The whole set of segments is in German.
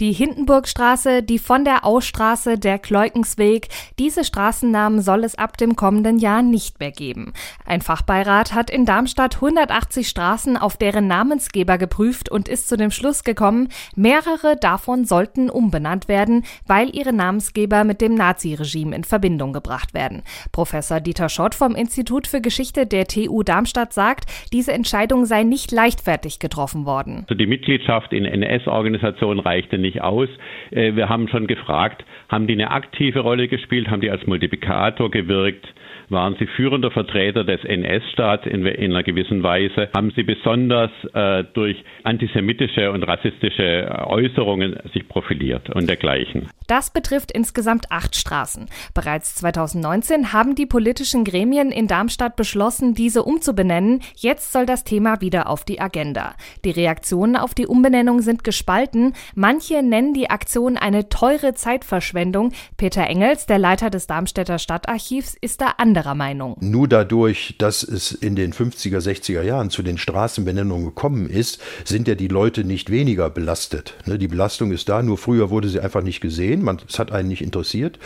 Die Hindenburgstraße, die von der Ausstraße, der Kleukensweg, diese Straßennamen soll es ab dem kommenden Jahr nicht mehr geben. Ein Fachbeirat hat in Darmstadt 180 Straßen auf deren Namensgeber geprüft und ist zu dem Schluss gekommen, mehrere davon sollten umbenannt werden, weil ihre Namensgeber mit dem Naziregime in Verbindung gebracht werden. Professor Dieter Schott vom Institut für Geschichte der TU Darmstadt sagt, diese Entscheidung sei nicht leichtfertig getroffen worden. Also die Mitgliedschaft in NS-Organisationen reichte nicht nicht aus. Äh, wir haben schon gefragt, haben die eine aktive Rolle gespielt, haben die als Multiplikator gewirkt, waren sie führender Vertreter des NS-Staats in, in, einer gewissen Weise, haben sie besonders äh, durch antisemitische und rassistische Äußerungen sich profiliert und dergleichen. Das betrifft insgesamt acht Straßen. Bereits 2019 haben die politischen Gremien in Darmstadt beschlossen, diese umzubenennen. Jetzt soll das Thema wieder auf die Agenda. Die Reaktionen auf die Umbenennung sind gespalten. Manche nennen die Aktion eine teure Zeitverschwendung. Peter Engels, der Leiter des Darmstädter Stadtarchivs, ist da anderer Meinung. Nur dadurch, dass es in den 50er, 60er Jahren zu den Straßenbenennungen gekommen ist, sind ja die Leute nicht weniger belastet. Ne, die Belastung ist da, nur früher wurde sie einfach nicht gesehen gesehen, man, es hat einen nicht interessiert.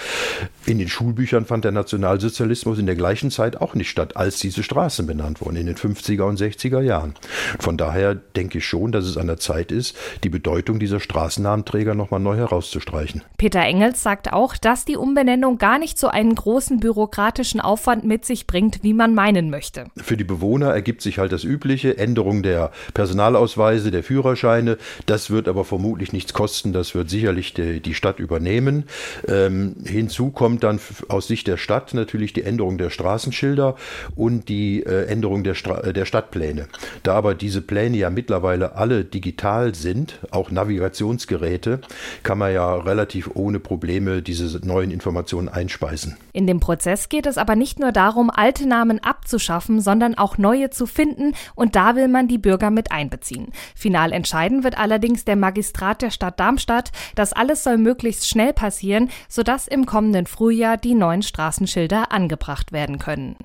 In den Schulbüchern fand der Nationalsozialismus in der gleichen Zeit auch nicht statt, als diese Straßen benannt wurden, in den 50er und 60er Jahren. Von daher denke ich schon, dass es an der Zeit ist, die Bedeutung dieser Straßennamenträger nochmal neu herauszustreichen. Peter Engels sagt auch, dass die Umbenennung gar nicht so einen großen bürokratischen Aufwand mit sich bringt, wie man meinen möchte. Für die Bewohner ergibt sich halt das übliche, Änderung der Personalausweise, der Führerscheine. Das wird aber vermutlich nichts kosten, das wird sicherlich die, die Stadt übernehmen. Ähm, hinzu kommt dann aus Sicht der Stadt natürlich die Änderung der Straßenschilder und die äh, Änderung der, Stra äh, der Stadtpläne. Da aber diese Pläne ja mittlerweile alle digital sind, auch Navigationsgeräte, kann man ja relativ ohne Probleme diese neuen Informationen einspeisen. In dem Prozess geht es aber nicht nur darum, alte Namen abzuschaffen, sondern auch neue zu finden und da will man die Bürger mit einbeziehen. Final entscheiden wird allerdings der Magistrat der Stadt Darmstadt. Das alles soll möglichst schnell passieren, sodass im kommenden Frühjahr die neuen Straßenschilder angebracht werden können.